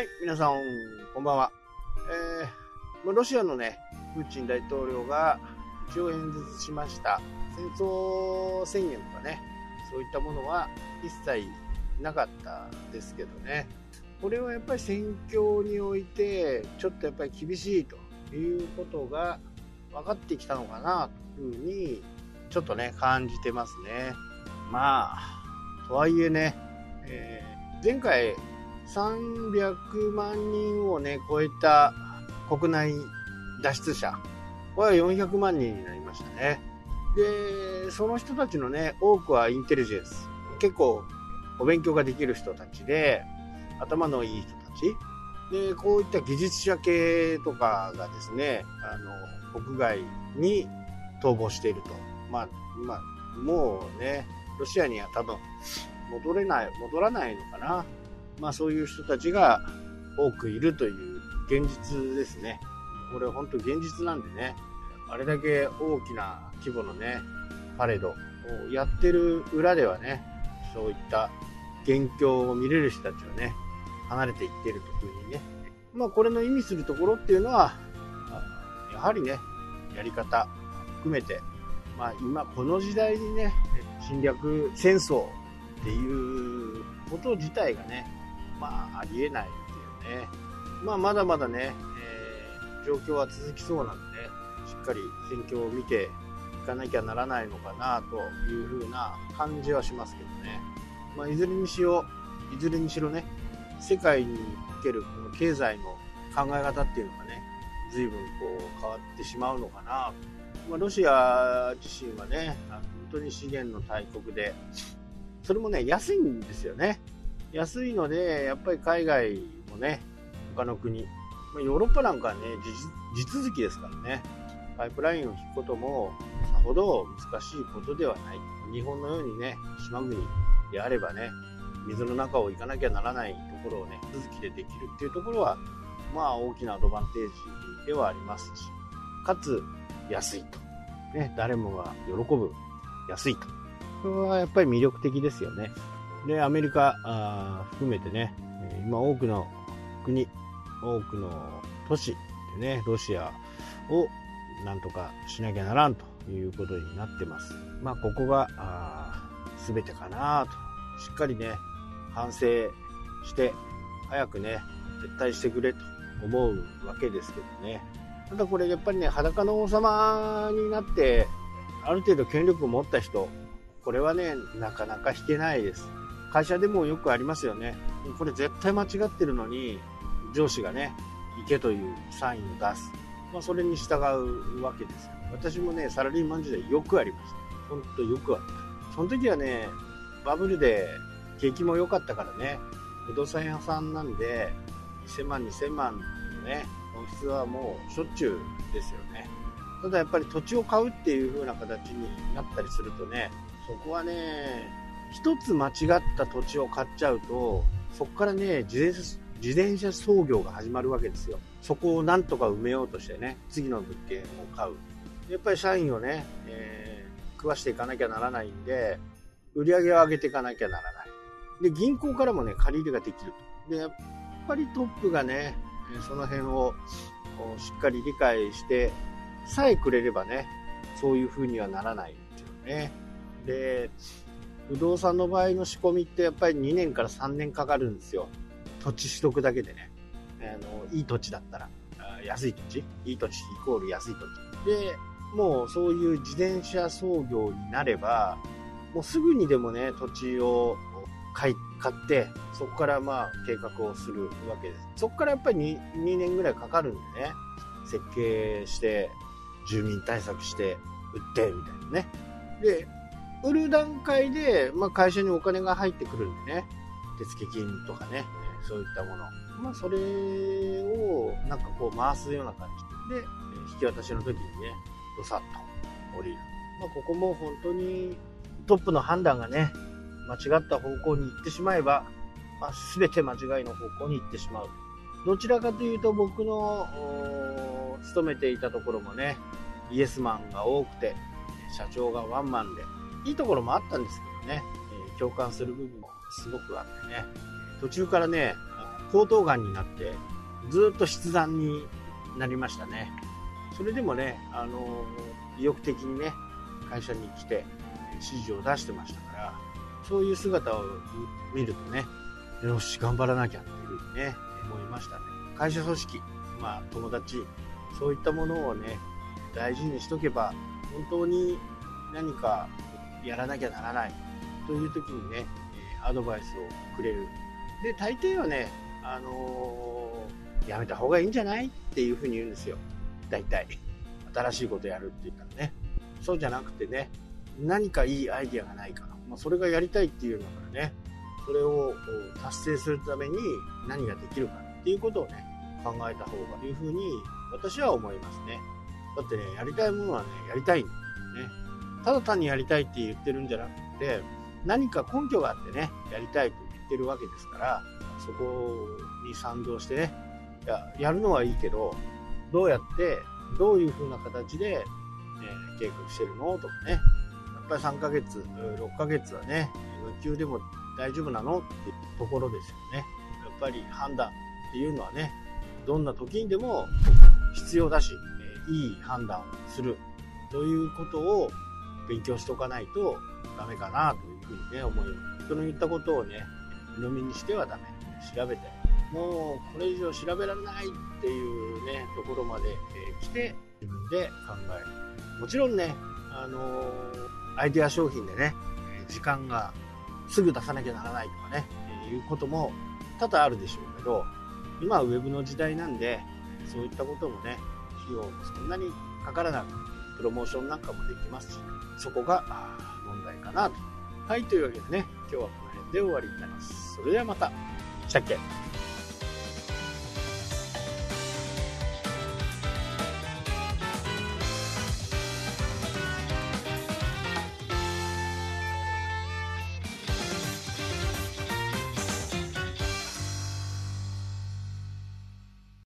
はい、皆さん、こんばんは。えー、ロシアのね、プーチン大統領が一応演説しました。戦争宣言とかね、そういったものは一切なかったですけどね。これはやっぱり戦況において、ちょっとやっぱり厳しいということが分かってきたのかなというふうに、ちょっとね、感じてますね。まあ、とはいえね、えー、前回300万人をね、超えた国内脱出者、は400万人になりましたね。で、その人たちのね、多くはインテリジェンス。結構、お勉強ができる人たちで、頭のいい人たち。で、こういった技術者系とかがですね、あの、国外に逃亡していると。まあ、まあ、もうね、ロシアには多分、戻れない、戻らないのかな。まあそういう人たちが多くいるという現実ですね。これ本当現実なんでね、あれだけ大きな規模のね、パレードをやってる裏ではね、そういった元凶を見れる人たちはね、離れていってるというふうにね。まあこれの意味するところっていうのは、やはりね、やり方含めて、まあ今この時代にね、侵略戦争っていうこと自体がね、まあ、ありえないっていうね。まあ、まだまだね、えー、状況は続きそうなんで、しっかり戦況を見ていかなきゃならないのかなというふうな感じはしますけどね。まあ、いずれにしろ、いずれにしろね、世界におけるこの経済の考え方っていうのがね、随分こう変わってしまうのかなまあ、ロシア自身はね、本当に資源の大国で、それもね、安いんですよね。安いので、やっぱり海外もね、他の国、まヨーロッパなんかはね、地続きですからね、パイプラインを引くこともさほど難しいことではない。日本のようにね、島国であればね、水の中を行かなきゃならないところをね、続きでできるっていうところは、まあ大きなアドバンテージではありますし、かつ安いと。ね、誰もが喜ぶ安いと。これはやっぱり魅力的ですよね。で、アメリカあ含めてね、今多くの国、多くの都市でね、ロシアをなんとかしなきゃならんということになってます。まあ、ここがあ、全てかなと。しっかりね、反省して、早くね、撤退してくれと思うわけですけどね。ただこれやっぱりね、裸の王様になって、ある程度権力を持った人、これはね、なかなか引けないです。会社でもよくありますよね。これ絶対間違ってるのに、上司がね、行けというサインを出す。まあ、それに従うわけですよ。私もね、サラリーマン時代よくありました。ほんとよくあった。その時はね、バブルで景気も良かったからね、不動産屋さんなんで、1000万、2000万のね、本質はもうしょっちゅうですよね。ただやっぱり土地を買うっていう風な形になったりするとね、そこはね、一つ間違った土地を買っちゃうと、そこからね、自転車、自転車操業が始まるわけですよ。そこをなんとか埋めようとしてね、次の物件を買う。やっぱり社員をね、えー、食わしていかなきゃならないんで、売り上げを上げていかなきゃならない。で、銀行からもね、借り入れができると。で、やっぱりトップがね、その辺をしっかり理解してさえくれればね、そういう風にはならないっていうね。で、不動産の場合の仕込みってやっぱり2年から3年かかるんですよ。土地取得だけでね。あの、いい土地だったら、安い土地？いい土地イコール安い土地。で、もうそういう自転車操業になれば、もうすぐにでもね、土地を買い買って、そこからまあ計画をするわけです。そこからやっぱり 2, 2年ぐらいかかるんでね、設計して、住民対策して、売って、みたいなね。で、売る段階で、まあ、会社にお金が入ってくるんでね、手付金とかね、そういったもの。まあ、それを、なんかこう回すような感じで、引き渡しの時にね、どさっと降りる。まあ、ここも本当にトップの判断がね、間違った方向に行ってしまえば、まあ、全て間違いの方向に行ってしまう。どちらかというと僕の勤めていたところもね、イエスマンが多くて、社長がワンマンで、いいところもあったんですけどね、え、共感する部分もすごくあってね、途中からね、喉頭がんになってずっと筆談になりましたね。それでもね、あの意欲的にね会社に来て指示を出してましたからそういう姿を見るとねよし頑張らなきゃっていうふうにね思いましたね。会社組織まあ友達そういったものをね大事にしとけば本当に何かやらなきゃならない。という時にねえアドバイスをくれる。で大抵はねあのー、やめた方がいいんじゃないっていうふうに言うんですよ。大体。新しいことやるって言ったらね。そうじゃなくてね何かいいアイディアがないか、まあ、それがやりたいっていうんだからねそれを達成するために何ができるかっていうことをね考えた方がいうふうに私は思いますね。だってねやりたいものはねやりたいんだよね。ただ単にやりたいって言ってるんじゃなくて何か根拠があってねやりたいと言ってるわけですからそこに賛同してねややるのはいいけどどうやってどういう風な形で、ね、計画してるのとかね。やっぱり3ヶ月6ヶ月はね無給でも大丈夫なのっていうところですよね。やっぱり判断っていうのはねどんな時にでも必要だしいい判断をする。ということを勉強しておかないとダメかなというふうにね思います。人の言ったことをね鵜呑みにしてはダメ。調べて。もうこれ以上調べられないっていうねところまで、え来て自分で考える。もちろんねあのー、アイデア商品でね時間がすぐ出さなきゃならないとかねえいうことも多々あるでしょうけど今はウェブの時代なんでそういったこともね費用もそんなにかからなくプロモーションなんかもできますしそこが問題かなと。はいというわけでね今日はこの辺で終わりになります。それではまた。したっけ？